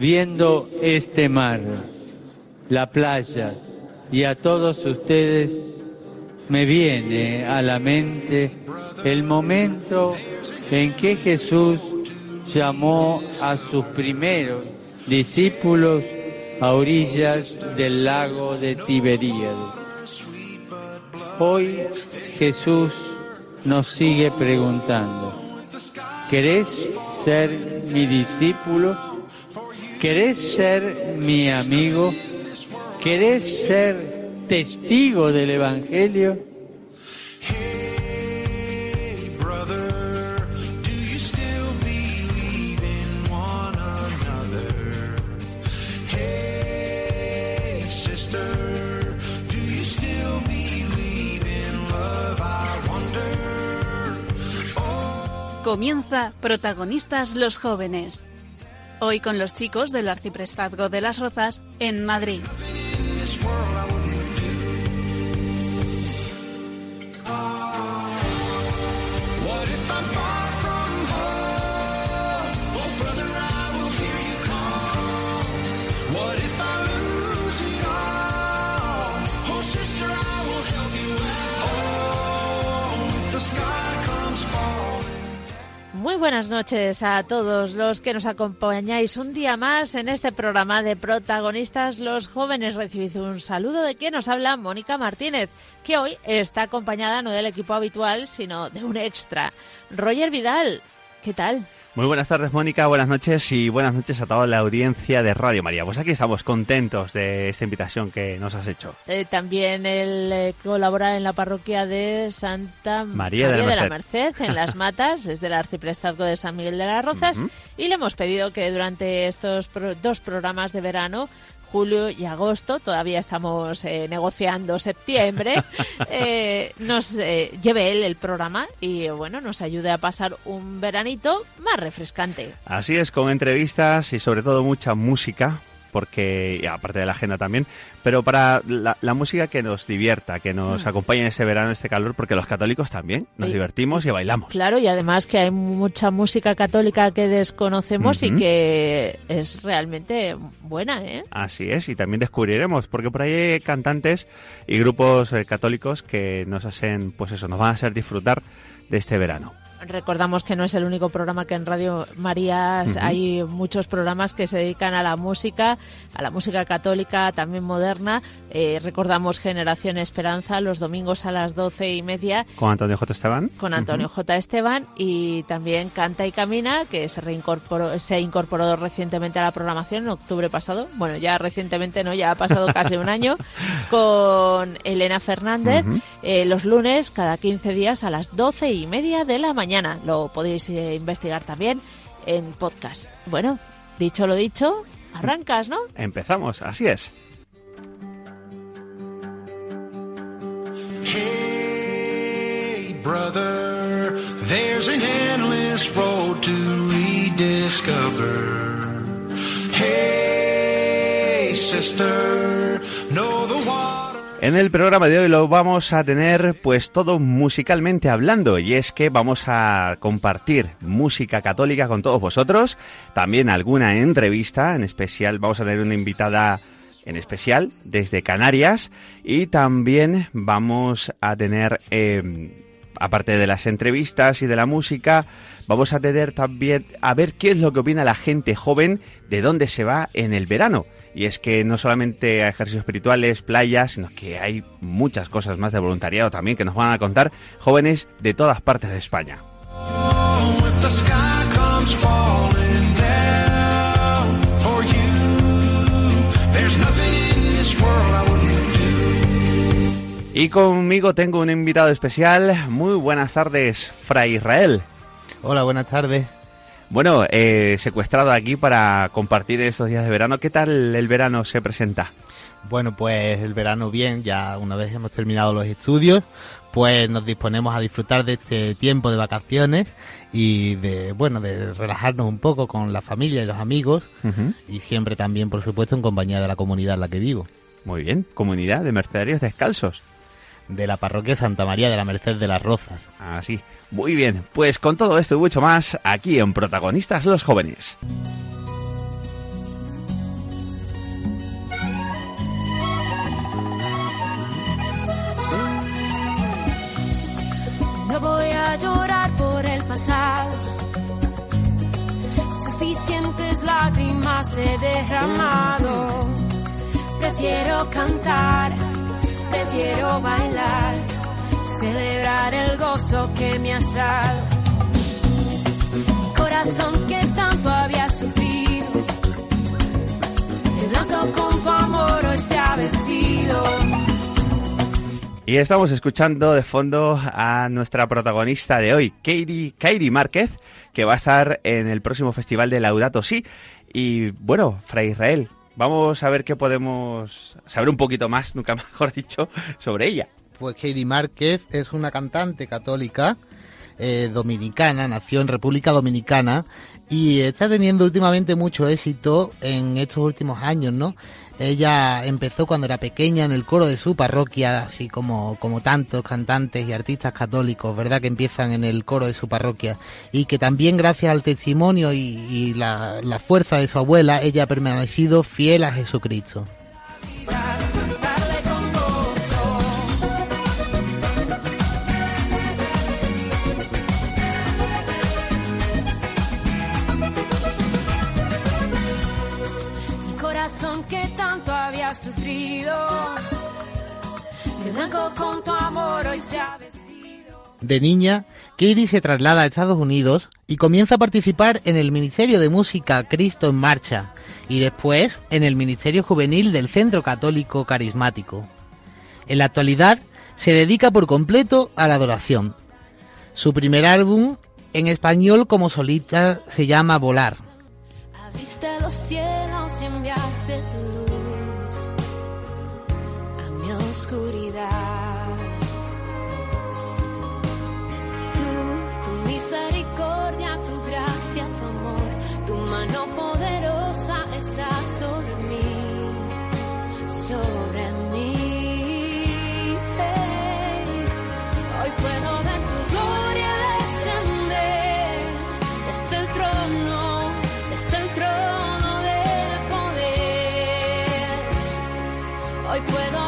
viendo este mar, la playa y a todos ustedes, me viene a la mente el momento en que Jesús llamó a sus primeros discípulos a orillas del lago de Tiberíades. Hoy Jesús nos sigue preguntando, ¿querés ser mi discípulo? ¿Querés ser mi amigo? ¿Querés ser testigo del Evangelio? Wonder. Comienza Protagonistas los Jóvenes. Hoy con los chicos del Arciprestazgo de las Rozas en Madrid. Muy buenas noches a todos los que nos acompañáis un día más en este programa de protagonistas los jóvenes. Recibid un saludo de quien nos habla Mónica Martínez, que hoy está acompañada no del equipo habitual, sino de un extra. Roger Vidal, ¿qué tal? Muy buenas tardes, Mónica. Buenas noches y buenas noches a toda la audiencia de Radio María. Pues aquí estamos contentos de esta invitación que nos has hecho. Eh, también él eh, colabora en la parroquia de Santa María de la Merced, en Las Matas, es del Arciprestazgo de San Miguel de las Rozas, y le hemos pedido que durante estos pro- dos programas de verano, julio y agosto, todavía estamos eh, negociando septiembre, eh, nos eh, lleve él el programa y bueno, nos ayude a pasar un veranito más refrescante. Así es, con entrevistas y sobre todo mucha música, porque y aparte de la agenda también, pero para la, la música que nos divierta, que nos acompañe en este verano, en este calor, porque los católicos también nos divertimos y bailamos. Claro, y además que hay mucha música católica que desconocemos y que es realmente buena, ¿eh? Así es, y también descubriremos, porque por ahí hay cantantes y grupos eh, católicos que nos hacen, pues eso, nos van a hacer disfrutar de este verano. Recordamos que no es el único programa que en Radio María hay muchos programas que se dedican a la música, a la música católica, también moderna. Eh, recordamos Generación Esperanza los domingos a las doce y media Con Antonio J. Esteban. con Antonio J. Esteban y también Canta y Camina, que se reincorporó, se incorporó recientemente a la programación en octubre pasado. Bueno, ya recientemente no, ya ha pasado casi un año, con Elena Fernández, eh, los lunes cada 15 días a las doce y media de la mañana. Lo podéis eh, investigar también en podcast. Bueno, dicho lo dicho, arrancas, ¿no? Empezamos, así es. Hey, brother, there's an endless road to rediscover. Hey, sister, know the water. En el programa de hoy lo vamos a tener pues todo musicalmente hablando y es que vamos a compartir música católica con todos vosotros, también alguna entrevista, en especial vamos a tener una invitada en especial desde Canarias y también vamos a tener eh, aparte de las entrevistas y de la música, vamos a tener también a ver qué es lo que opina la gente joven de dónde se va en el verano. Y es que no solamente hay ejercicios espirituales, playas, sino que hay muchas cosas más de voluntariado también que nos van a contar jóvenes de todas partes de España. Y conmigo tengo un invitado especial. Muy buenas tardes, Fray Israel. Hola, buenas tardes. Bueno, eh, secuestrado aquí para compartir estos días de verano. ¿Qué tal el verano se presenta? Bueno, pues el verano bien, ya una vez hemos terminado los estudios, pues nos disponemos a disfrutar de este tiempo de vacaciones y de, bueno, de relajarnos un poco con la familia y los amigos y siempre también, por supuesto, en compañía de la comunidad en la que vivo, Muy bien, comunidad de mercenarios descalzos de la parroquia Santa María de la Merced de las Rozas. Así. Ah, Muy bien, pues con todo esto y mucho más, aquí en Protagonistas los Jóvenes. No voy a llorar por el pasado. Suficientes lágrimas he derramado. Prefiero cantar prefiero bailar, celebrar el gozo que me has dado. Corazón que tanto había sufrido, de blanco con tu amor hoy se ha vestido. Y estamos escuchando de fondo a nuestra protagonista de hoy, Katie, Kairi Márquez, que va a estar en el próximo festival de Laudato Si. Y bueno, Fray Israel, vamos a ver qué podemos saber un poquito más, nunca mejor dicho, sobre ella. Pues Katie Márquez es una cantante católica eh, dominicana, nació en República Dominicana y está teniendo últimamente mucho éxito en estos últimos años, ¿no? Ella empezó cuando era pequeña en el coro de su parroquia, así como, como tantos cantantes y artistas católicos, ¿verdad? Que empiezan en el coro de su parroquia. Y que también gracias al testimonio y, la fuerza de su abuela, ella ha permanecido fiel a Jesucristo. De blanco con tu amor hoy se ha vestido. De niña, Katie se traslada a Estados Unidos y comienza a participar en el Ministerio de Música Cristo en Marcha y después en el Ministerio Juvenil del Centro Católico Carismático. En la actualidad se dedica por completo a la adoración. Su primer álbum en español como solista se llama Volar. Abriste los cielos y enviaste tu oscuridad. Tú, tu misericordia, tu gracia, tu amor, tu mano poderosa está sobre mí, sobre mí. Hoy puedo ver tu gloria descender desde el trono, desde el trono del poder. Hoy puedo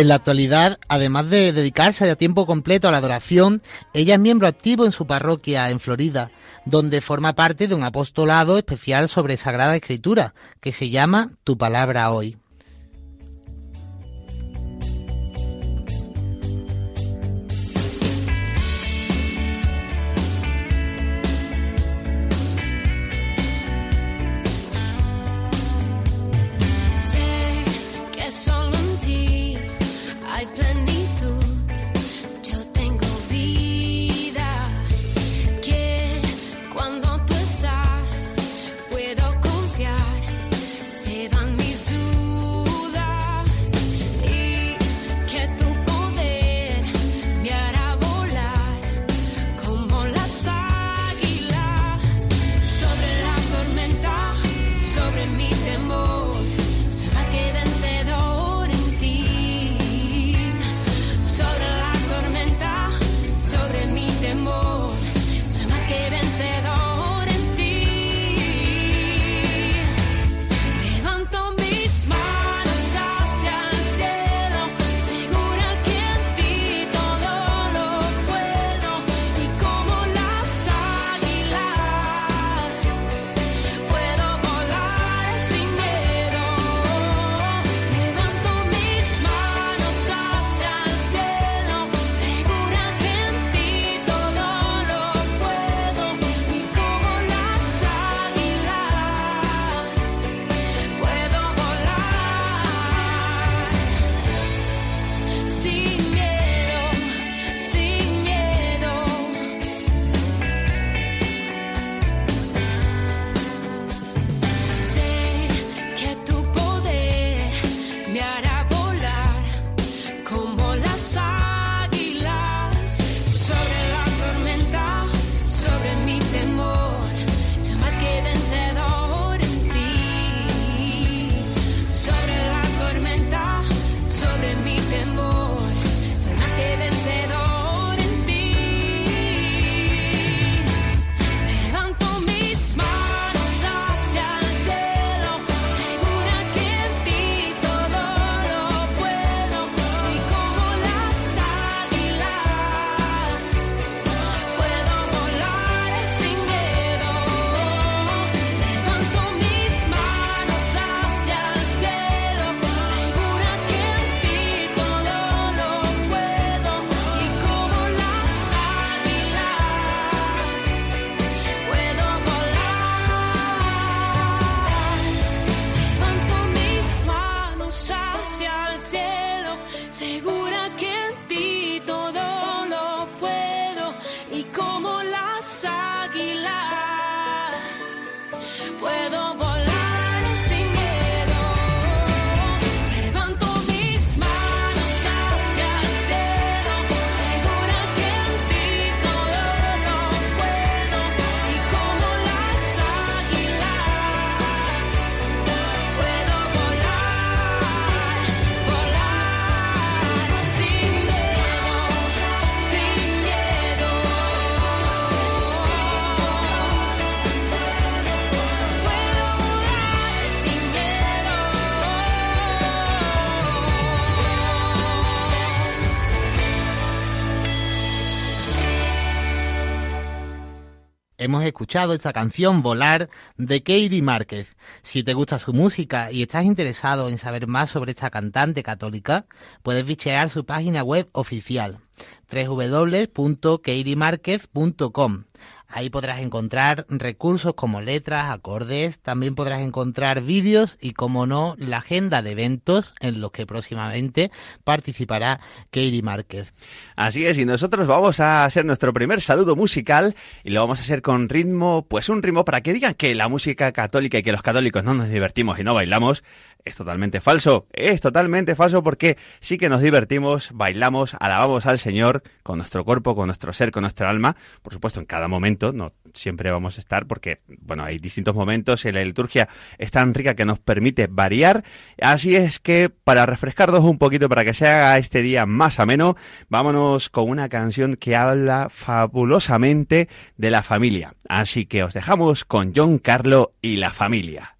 En la actualidad, además de dedicarse a tiempo completo a la adoración, ella es miembro activo en su parroquia en Florida, donde forma parte de un apostolado especial sobre Sagrada Escritura, que se llama Tu Palabra Hoy. Escuchado esta canción Volar de Katie Márquez. Si te gusta su música y estás interesado en saber más sobre esta cantante católica, puedes bichear su página web oficial www.keirimarquez.com. Ahí podrás encontrar recursos como letras, acordes, también podrás encontrar vídeos y, como no, la agenda de eventos en los que próximamente participará Katie Márquez. Así es, y nosotros vamos a hacer nuestro primer saludo musical y lo vamos a hacer con ritmo, pues un ritmo para que digan que la música católica y que los católicos no nos divertimos y no bailamos. Es totalmente falso, es totalmente falso porque sí que nos divertimos, bailamos, alabamos al Señor con nuestro cuerpo, con nuestro ser, con nuestra alma, por supuesto en cada momento, no siempre vamos a estar porque, bueno, hay distintos momentos y la liturgia es tan rica que nos permite variar, así es que para refrescarnos un poquito, para que se haga este día más ameno, vámonos con una canción que habla fabulosamente de la familia, así que os dejamos con John Carlo y la familia.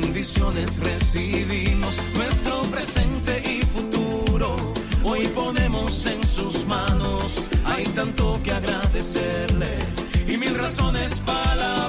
bendiciones recibimos, nuestro presente y futuro. Hoy ponemos en sus manos, hay tanto que agradecerle y mil razones para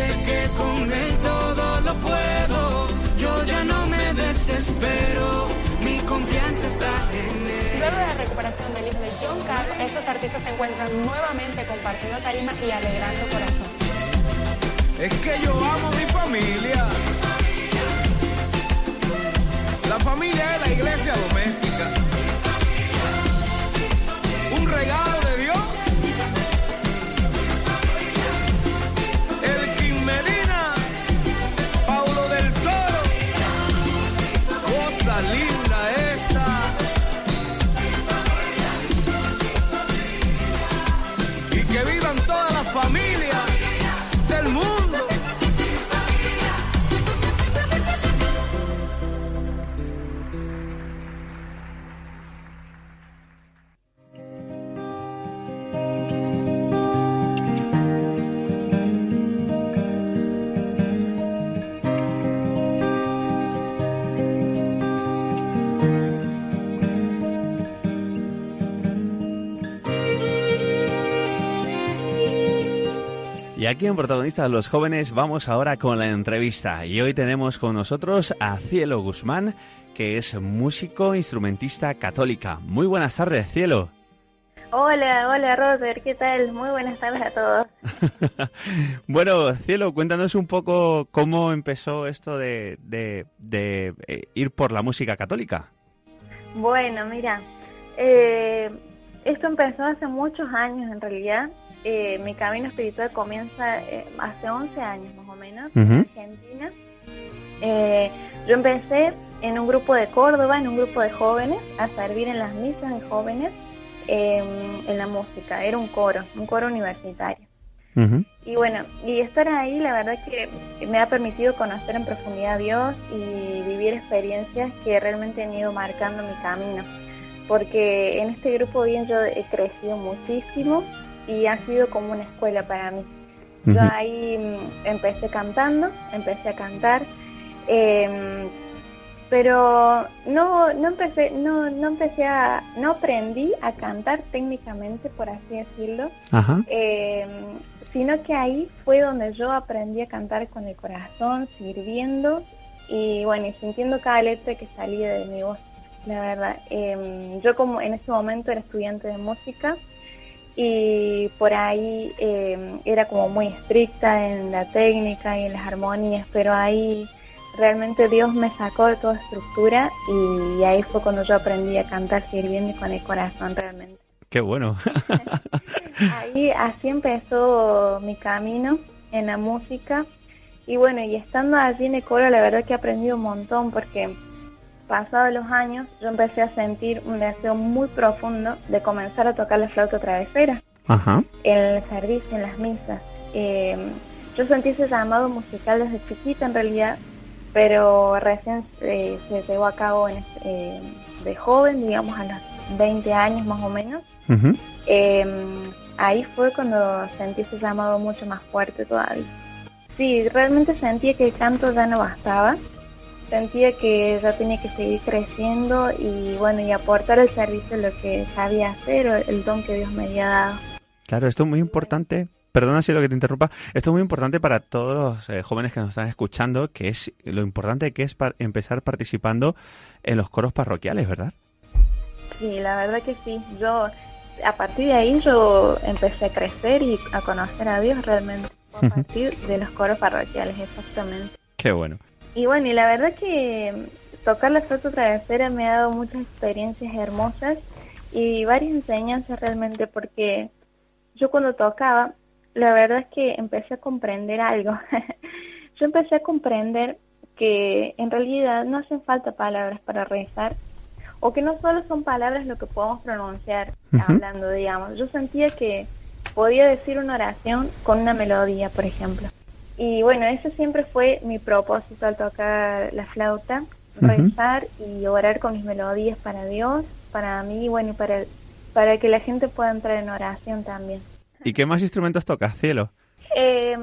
Sé que con él todo lo puedo, yo ya no me desespero, mi confianza está en él. Luego de la recuperación del hijo de John Carr, estos artistas se encuentran nuevamente compartiendo tarima y alegrando corazón. Es que yo amo a mi familia. La familia es la iglesia doméstica. Un regalo Y aquí en Protagonistas los Jóvenes vamos ahora con la entrevista. Y hoy tenemos con nosotros a Cielo Guzmán, que es músico, instrumentista católica. Muy buenas tardes, Cielo. Hola, hola Roger, ¿qué tal? Muy buenas tardes a todos. Bueno, Cielo, cuéntanos un poco cómo empezó esto de, de- de, eh, ir por la música católica. Bueno, mira, eh, esto empezó hace muchos años en realidad. Eh, mi camino espiritual comienza eh, hace 11 años más o menos en. Argentina. Eh, yo empecé en un grupo de Córdoba, en un grupo de jóvenes, a servir en las misas de jóvenes eh, en la música. Era un coro, un coro universitario. Y bueno, y estar ahí la verdad que me ha permitido conocer en profundidad a Dios y vivir experiencias que realmente han ido marcando mi camino. Porque en este grupo bien yo he crecido muchísimo y ha sido como una escuela para mí. Yo Ujú. ahí mm, empecé cantando, empecé a cantar, em, pero no, no empecé, no, no empecé a, no aprendí a cantar técnicamente, por así decirlo, Ajá. eh, sino que ahí fue donde yo aprendí a cantar con el corazón, sirviendo y bueno, y sintiendo cada letra que salía de mi voz, la verdad. Eh, yo como en ese momento era estudiante de música y por ahí eh, era como muy estricta en la técnica y en las armonías, pero ahí realmente Dios me sacó de toda estructura y ahí fue cuando yo aprendí a cantar sirviendo y con el corazón realmente. Qué bueno. Ahí así empezó mi camino en la música y bueno, y estando allí en el coro la verdad que he aprendido un montón porque pasados los años yo empecé a sentir un deseo muy profundo de comenzar a tocar la flauta travesera Ajá. en el servicio, en las misas. Eh, yo sentí ese llamado musical desde chiquita en realidad, pero recién eh, se llevó a cabo en, eh, de joven, digamos a los 20 años más o menos. Ujú. Eh, ahí fue cuando sentí ese llamado mucho más fuerte todavía. Sí, realmente sentía que el canto ya no bastaba, sentía que ya tenía que seguir creciendo y bueno, y aportar el servicio lo que sabía hacer o el don que Dios me había dado. Claro, esto es muy importante. Perdona si lo que te interrumpa. Esto es muy importante para todos los eh, jóvenes que nos están escuchando, que es lo importante que es par- empezar participando en los coros parroquiales, ¿verdad? Sí, la verdad que sí. Yo, a partir de ahí, yo empecé a crecer y a conocer a Dios realmente. A partir de los coros parroquiales, exactamente. Qué bueno. Y bueno, y la verdad que mm, tocar la flauta travesera me ha dado muchas experiencias hermosas y varias enseñanzas realmente porque yo cuando tocaba, la verdad es que empecé a comprender algo. yo empecé a comprender que en realidad no hacen falta palabras para rezar o que no solo son palabras lo que podemos pronunciar hablando, digamos. Yo sentía que podía decir una oración con una melodía, por ejemplo. Y bueno, ese siempre fue mi propósito al tocar la flauta, rezar y orar con mis melodías para Dios, para mí, bueno, y para para que la gente pueda entrar en oración también. ¿Y qué más instrumentos tocas, cielo? Eh,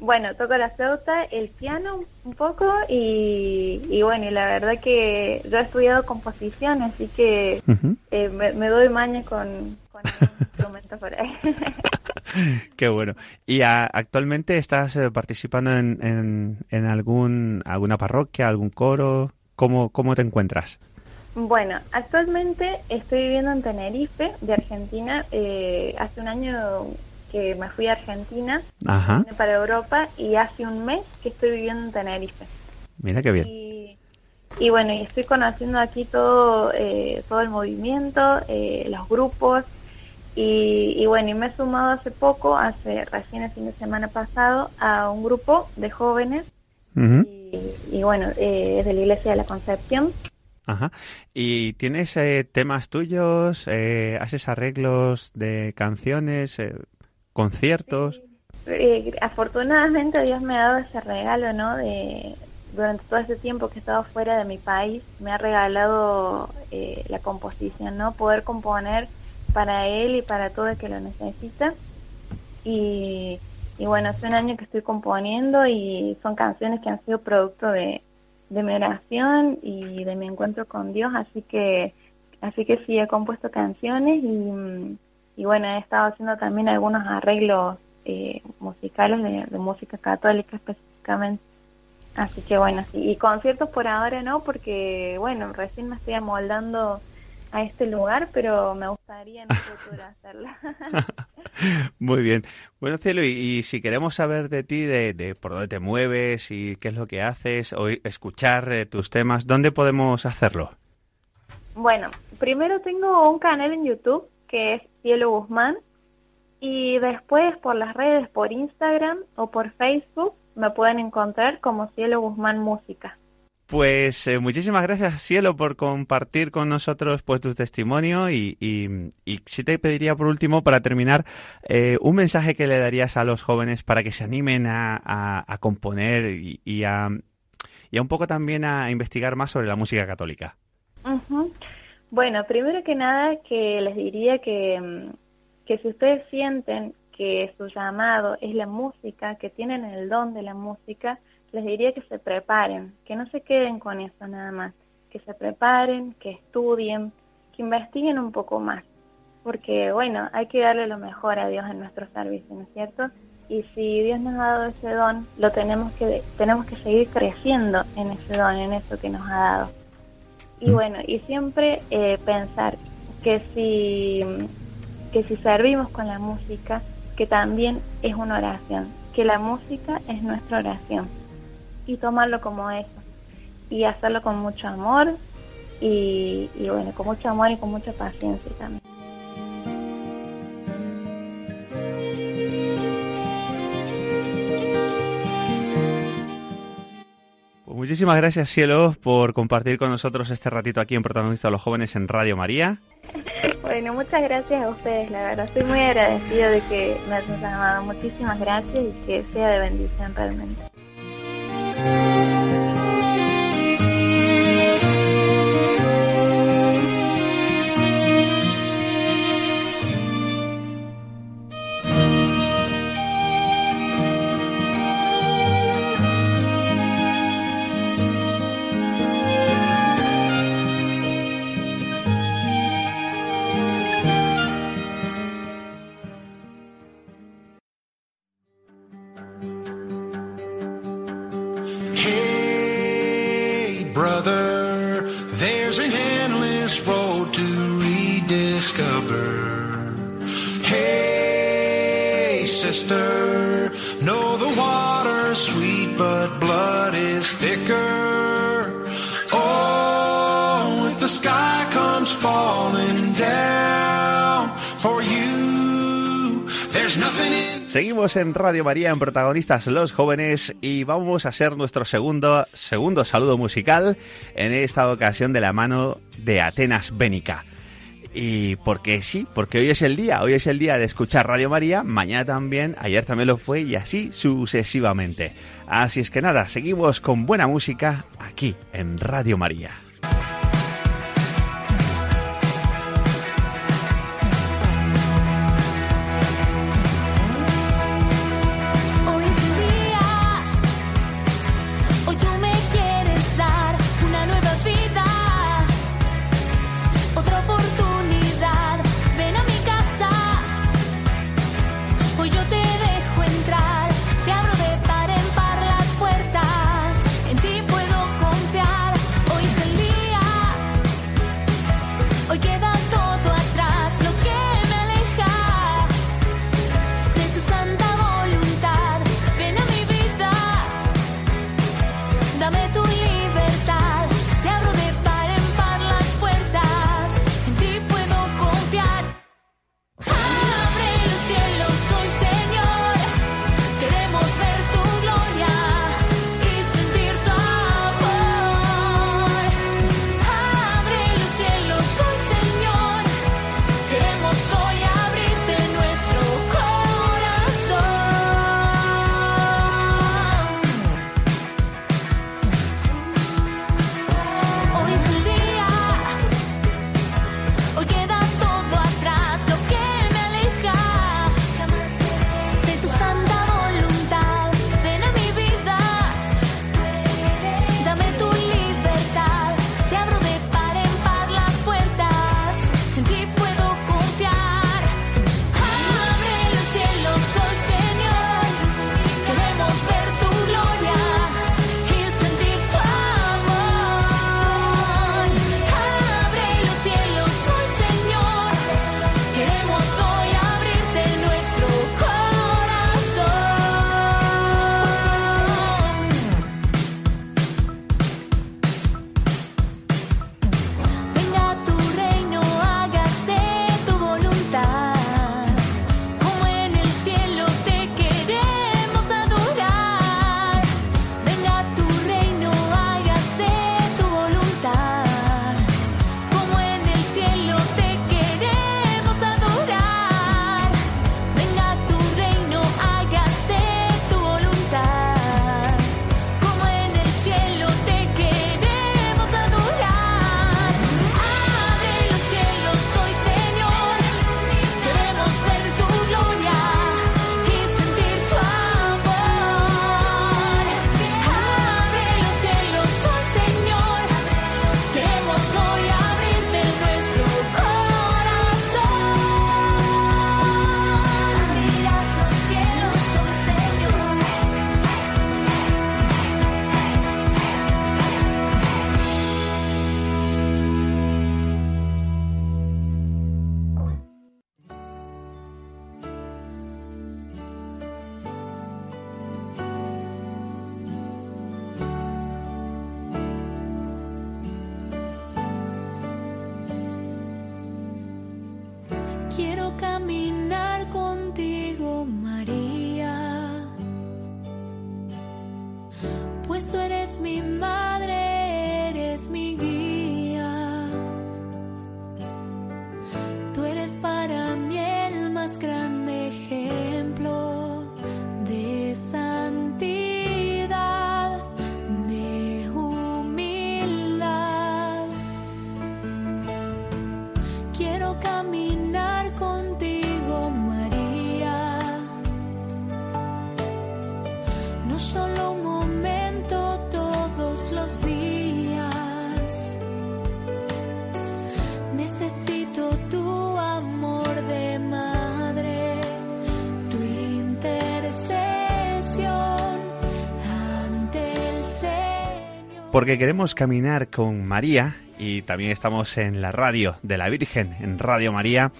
bueno, toco la flauta, el piano un poco y, y bueno, y la verdad que yo he estudiado composición, así que eh, me, me doy maña con, con instrumento por ahí. Qué bueno. ¿Y a- actualmente estás eh, participando en, en, en algún, alguna parroquia, algún coro? ¿Cómo, ¿Cómo te encuentras? Bueno, actualmente estoy viviendo en Tenerife, de Argentina. Eh, hace un año que me fui a Argentina, Ajá. vine para Europa y hace un mes que estoy viviendo en Tenerife. Mira qué bien. Y, y bueno, y estoy conociendo aquí todo, eh, todo el movimiento, eh, los grupos. Y, y bueno, y me he sumado hace poco, hace recién el fin de semana pasado, a un grupo de jóvenes. Y, y bueno, eh, es de la Iglesia de la Concepción. Ajá. ¿Y tienes eh, temas tuyos? Eh, ¿Haces arreglos de canciones? ¿Conciertos? Eh, afortunadamente Dios me ha dado ese regalo, ¿no? De, durante todo este tiempo que he estado fuera de mi país, me ha regalado eh, la composición, ¿no? Poder componer para él y para todo el que lo necesita. Y, y bueno, hace un año que estoy componiendo y son canciones que han sido producto de, de mi oración y de mi encuentro con Dios, así que así que sí he compuesto canciones y, mm, y bueno, he estado haciendo también algunos arreglos eh, musicales de, de música católica específicamente. Así que bueno, sí. Y conciertos por ahora no, porque bueno, recién me estoy amoldando a este lugar, pero me gustaría en el futuro hacerlo. Muy bien. Bueno, Cielo, y, y si queremos saber de ti, de, de por dónde te mueves y qué es lo que haces, o escuchar eh, tus temas, ¿dónde podemos hacerlo? bueno, primero tengo un canal en YouTube que es Cielo Guzmán y después por las redes, por Instagram o por Facebook, me pueden encontrar como Cielo Guzmán Música. Pues eh, muchísimas gracias, Cielo, por compartir con nosotros pues tu testimonio y, y, y sí te pediría por último, para terminar, eh, un mensaje que le darías a los jóvenes para que se animen a, a- a componer y, y a, y a un poco también a investigar más sobre la música católica. Ujú. Bueno, primero que nada que les diría que, mm, que si ustedes sienten que su llamado es la música, que tienen el don de la música, les diría que se preparen, que no se queden con eso nada más, que se preparen, que estudien, que investiguen un poco más, porque bueno, hay que darle lo mejor a Dios en nuestro servicio, ¿no es cierto? Y si Dios nos ha dado ese don, lo tenemos que tenemos que seguir creciendo en ese don, en eso que nos ha dado. Y bueno, y siempre eh, pensar que si, que si servimos con la música, que también es una oración, que la música es nuestra oración. Y tomarlo como eso. Y hacerlo con mucho amor y, y bueno, con mucho amor y con mucha paciencia también. Pues muchísimas gracias, Cielo, por compartir con nosotros este ratito aquí en Protagonista de los Jóvenes en Radio María. Bueno, muchas gracias a ustedes, la verdad. Estoy muy agradecido de que me hayan llamado. Muchísimas gracias y que sea de bendición realmente. Seguimos en Radio María en Protagonistas los Jóvenes y vamos a hacer nuestro segundo, segundo saludo musical en esta ocasión de la mano de Atenas Bénica. Y porque sí, porque hoy es el día, hoy es el día de escuchar Radio María, mañana también, ayer también lo fue y así sucesivamente. Así es que nada, seguimos con buena música aquí en Radio María. Pues Porque queremos caminar con María y también estamos en la radio de la Virgen, en Radio María.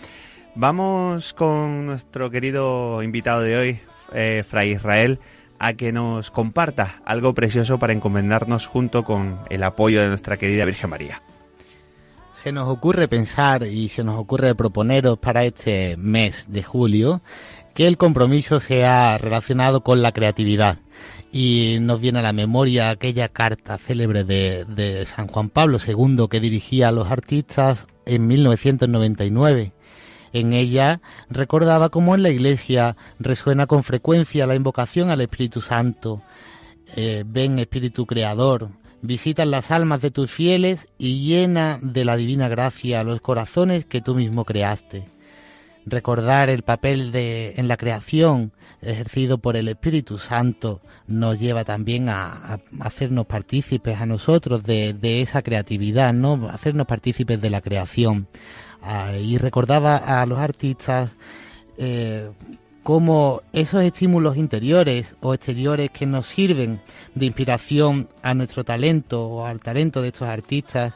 Vamos con nuestro querido invitado de hoy, eh, Fray Israel, a que nos comparta algo precioso para encomendarnos junto con el apoyo de nuestra querida Virgen María. Se nos ocurre pensar y se nos ocurre proponeros para este mes de julio que el compromiso sea relacionado con la creatividad. Y nos viene a la memoria aquella carta célebre de, San Juan Pablo II que dirigía a los artistas en 1999. En ella recordaba cómo en la iglesia resuena con frecuencia la invocación al Espíritu Santo. Eh, ven Espíritu Creador, visita las almas de tus fieles y llena de la divina gracia los corazones que tú mismo creaste. Recordar el papel de, en la creación ejercido por el Espíritu Santo nos lleva también a, hacernos partícipes a nosotros de, de esa creatividad, ¿no? Hacernos partícipes de la creación. Ah, y recordaba a los artistas eh, cómo esos estímulos interiores o exteriores que nos sirven de inspiración a nuestro talento o al talento de estos artistas,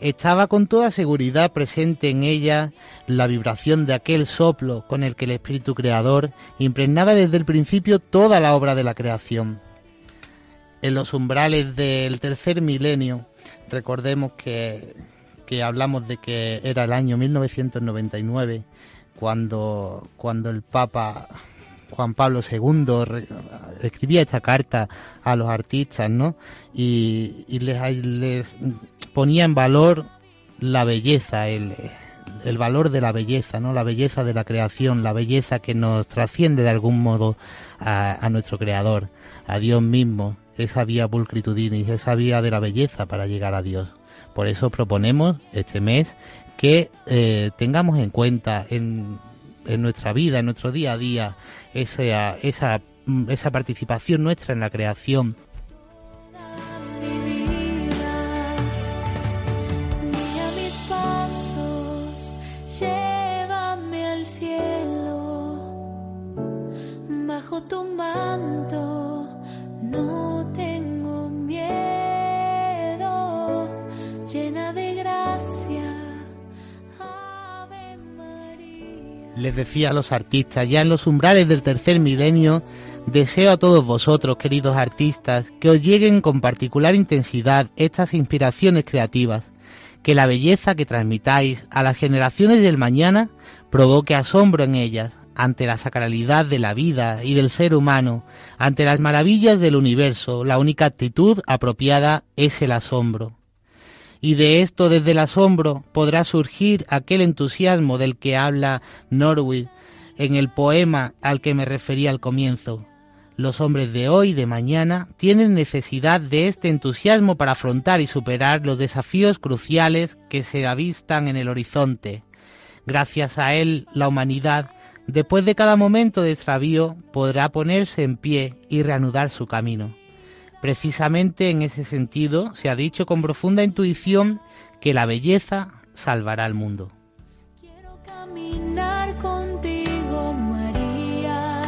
estaba con toda seguridad presente en ella la vibración de aquel soplo con el que el espíritu creador impregnaba desde el principio toda la obra de la creación. En los umbrales del tercer milenio, recordemos que, que hablamos de que era el año 1999, cuando, cuando el Papa Juan Pablo II escribía esta carta a los artistas, ¿no? Y, y les, ponía en valor la belleza, el, el valor de la belleza, ¿no? La belleza de la creación, la belleza que nos trasciende de algún modo a, a nuestro Creador, a Dios mismo, esa vía pulcritudinis, esa vía de la belleza para llegar a Dios. Por eso proponemos este mes que eh, tengamos en cuenta en, en nuestra vida, en nuestro día a día, esa, esa, esa participación nuestra en la creación, tu manto no les decía a los artistas, ya en los umbrales del tercer milenio, deseo a todos vosotros, queridos artistas, que os lleguen con particular intensidad estas inspiraciones creativas, que la belleza que transmitáis a las generaciones del mañana provoque asombro en ellas ante la sacralidad de la vida y del ser humano, ante las maravillas del universo, la única actitud apropiada es el asombro y de esto desde el asombro podrá surgir aquel entusiasmo del que habla Norwid en el poema al que me refería al comienzo. Los hombres de hoy de mañana tienen necesidad de este entusiasmo para afrontar y superar los desafíos cruciales que se avistan en el horizonte. Gracias a él, la humanidad, después de cada momento de extravío, podrá ponerse en pie y reanudar su camino. Precisamente en ese sentido se ha dicho con profunda intuición que la belleza salvará al mundo. Quiero caminar contigo, María.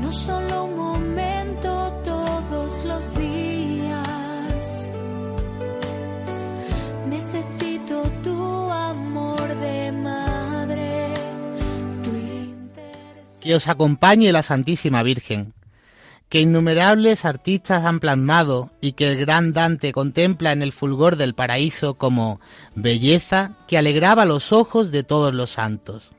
No solo un momento, todos los días. Necesito tu amor de madre, tu. Que os acompañe la Santísima Virgen, que innumerables artistas han plasmado y que el gran Dante contempla en el fulgor del paraíso como belleza que alegraba los ojos de todos los santos.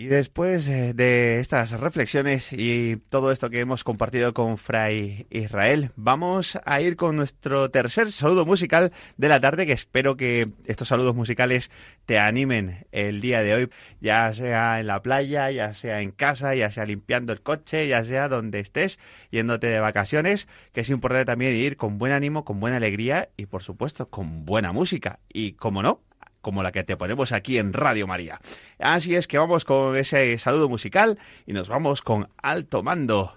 Y después eh, de estas reflexiones y todo esto que hemos compartido con Fray Israel, vamos a ir con nuestro tercer saludo musical de la tarde, que espero que estos saludos musicales te animen el día de hoy, ya sea en la playa, ya sea en casa, ya sea limpiando el coche, ya sea donde estés, yéndote de vacaciones, que es importante también ir con buen ánimo, con buena alegría y por supuesto con buena música. Y como no, como la que te ponemos aquí en Radio María. Así es que vamos con ese saludo musical y nos vamos con Alto Mando.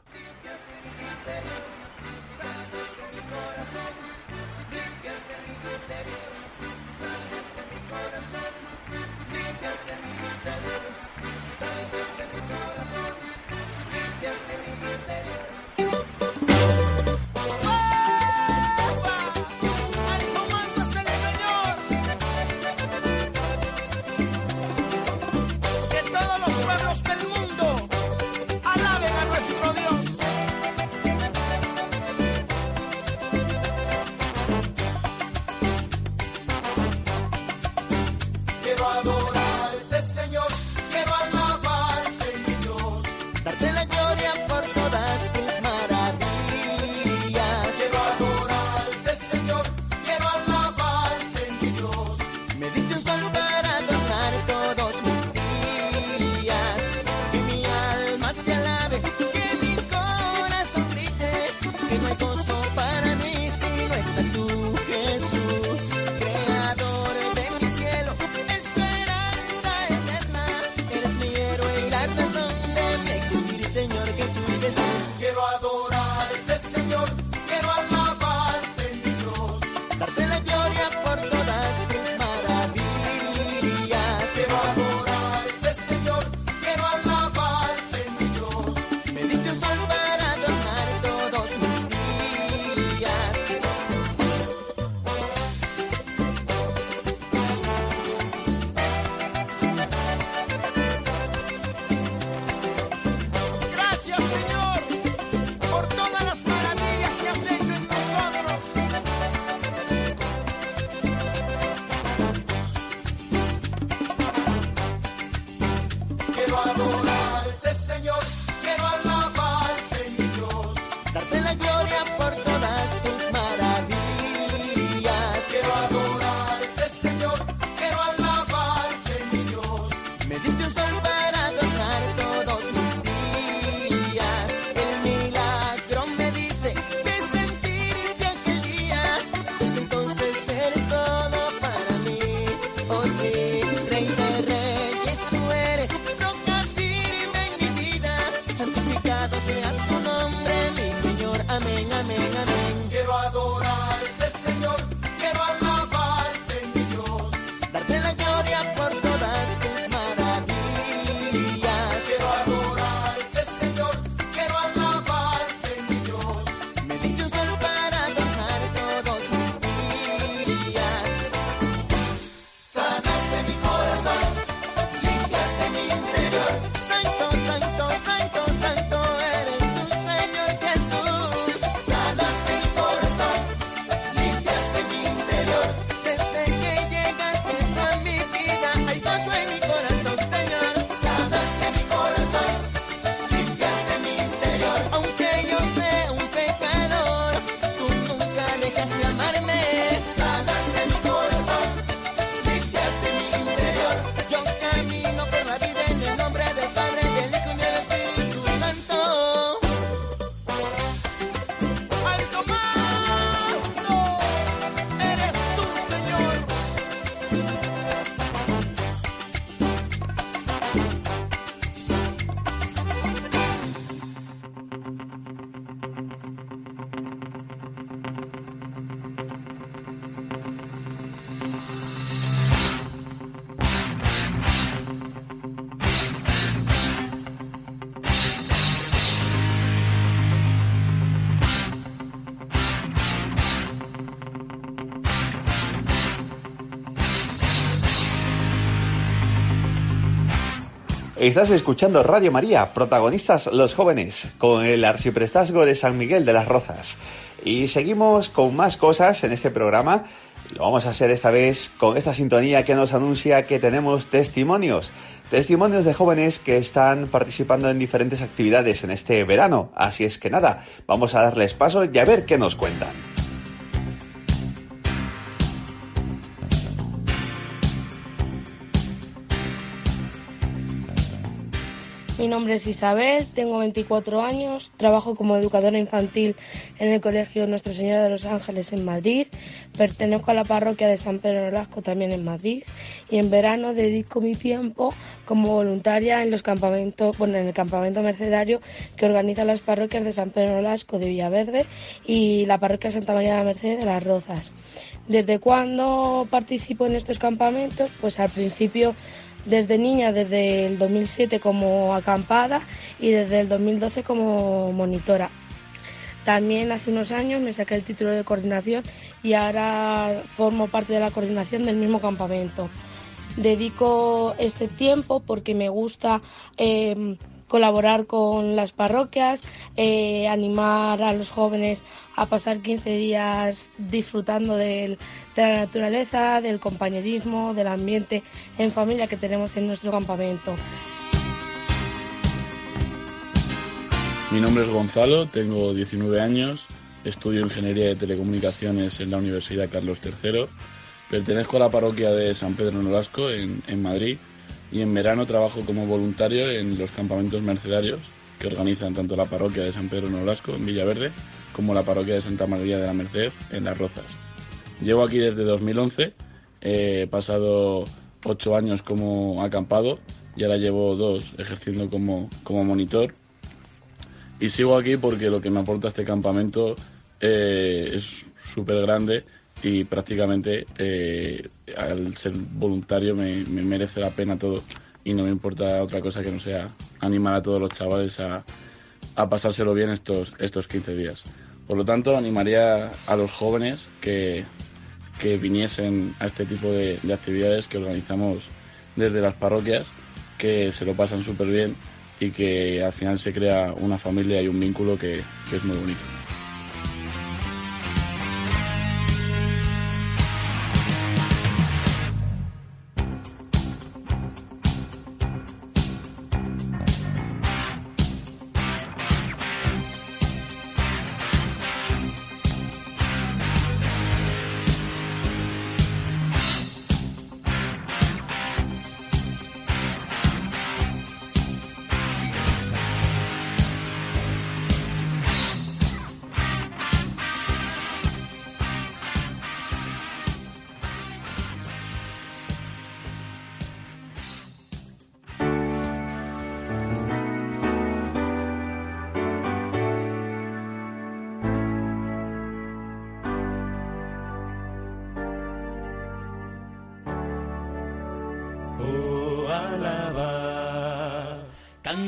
Estás escuchando Radio María, protagonistas los jóvenes, con el arciprestazgo de San Miguel de las Rozas. Y seguimos con más cosas en este programa. Lo vamos a hacer esta vez con esta sintonía que nos anuncia que tenemos testimonios. Testimonios de jóvenes que están participando en diferentes actividades en este verano. Así es que nada, vamos a darles paso y a ver qué nos cuentan. Mi nombre es Isabel, tengo 24 años, trabajo como educadora infantil en el Colegio Nuestra Señora de los Ángeles en Madrid, pertenezco a la parroquia de San Pedro Nolasco también en Madrid y en verano dedico mi tiempo como voluntaria en los campamentos, bueno, en el campamento mercedario que organizan las parroquias de San Pedro Nolasco de Villaverde y la parroquia Santa María de la Merced de Las Rozas. ¿Desde cuándo participo en estos campamentos? Pues al principio desde niña, desde el 2007 como acampada y desde el 2012 como monitora. También hace unos años me saqué el título de coordinación y ahora formo parte de la coordinación del mismo campamento. Dedico este tiempo porque me gusta eh, colaborar con las parroquias, eh, animar a los jóvenes a pasar 15 días disfrutando del- de la naturaleza, del compañerismo, del ambiente en familia que tenemos en nuestro campamento. Mi nombre es Gonzalo, tengo 19 años, estudio Ingeniería de Telecomunicaciones en la Universidad Carlos III, pertenezco a la parroquia de San Pedro Nolasco en, en Madrid y en verano trabajo como voluntario en los campamentos mercedarios que organizan tanto la parroquia de San Pedro Nolasco en Villaverde como la parroquia de Santa María de la Merced en Las Rozas. Llevo aquí desde 2011, he pasado ocho años como acampado y ahora llevo dos ejerciendo como, como monitor y sigo aquí porque lo que me aporta este campamento eh, es súper grande y prácticamente eh, al ser voluntario me, me merece la pena todo y no me importa otra cosa que no sea animar a todos los chavales a, a pasárselo bien estos, estos 15 días. Por lo tanto, animaría a los jóvenes que, que viniesen a este tipo de, de actividades que organizamos desde las parroquias, que se lo pasan súper bien y que al final se crea una familia y un vínculo que, que es muy bonito.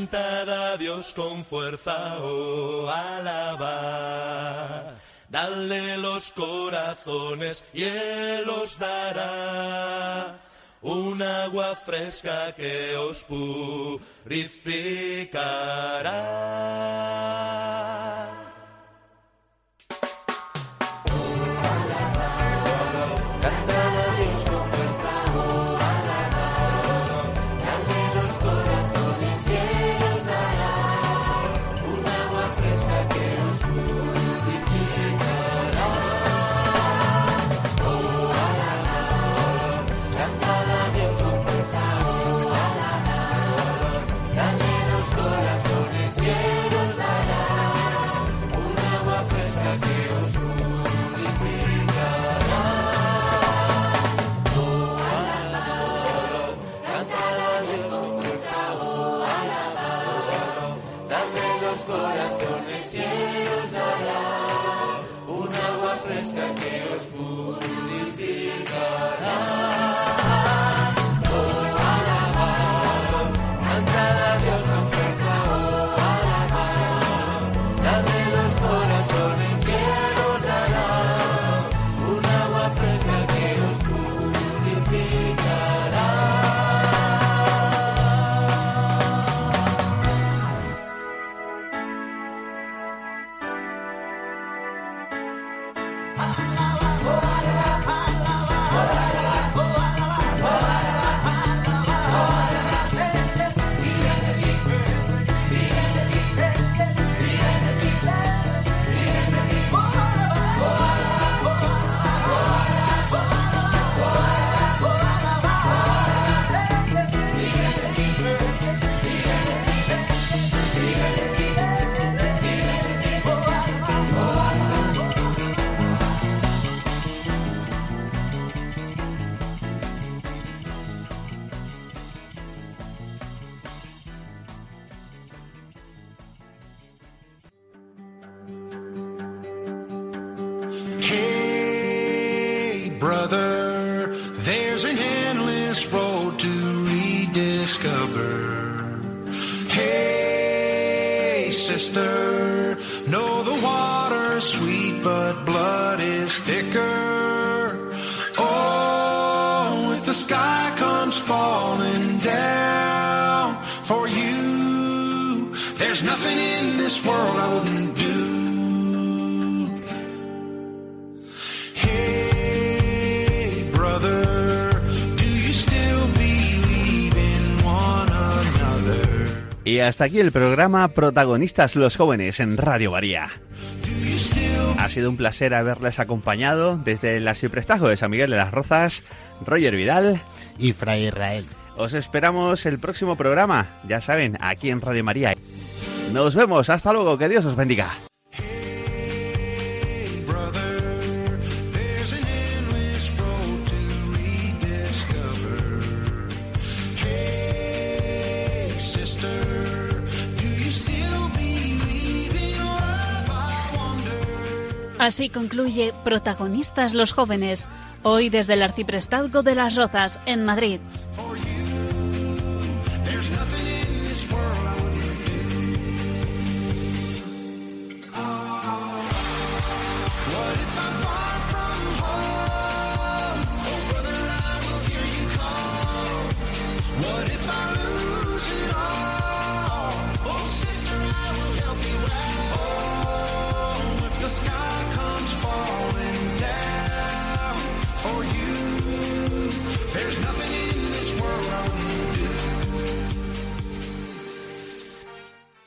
Cantad a Dios con fuerza, oh, alaba. Dale los corazones y Él os dará un agua fresca que os purificará. There's nothing in this world I wouldn't do. Hey, brother, do you still believe in one another? Y hasta aquí el programa Protagonistas los jóvenes en Radio María. Ha sido un placer haberles acompañado desde el arciprestajo de San Miguel de las Rozas, Roger Vidal y Fray Israel. Os esperamos el próximo programa, ya saben, aquí en Radio María. Nos vemos, hasta luego, que Dios os bendiga. Así concluye Protagonistas los jóvenes, hoy desde el Arciprestazgo de las Rozas, en Madrid. For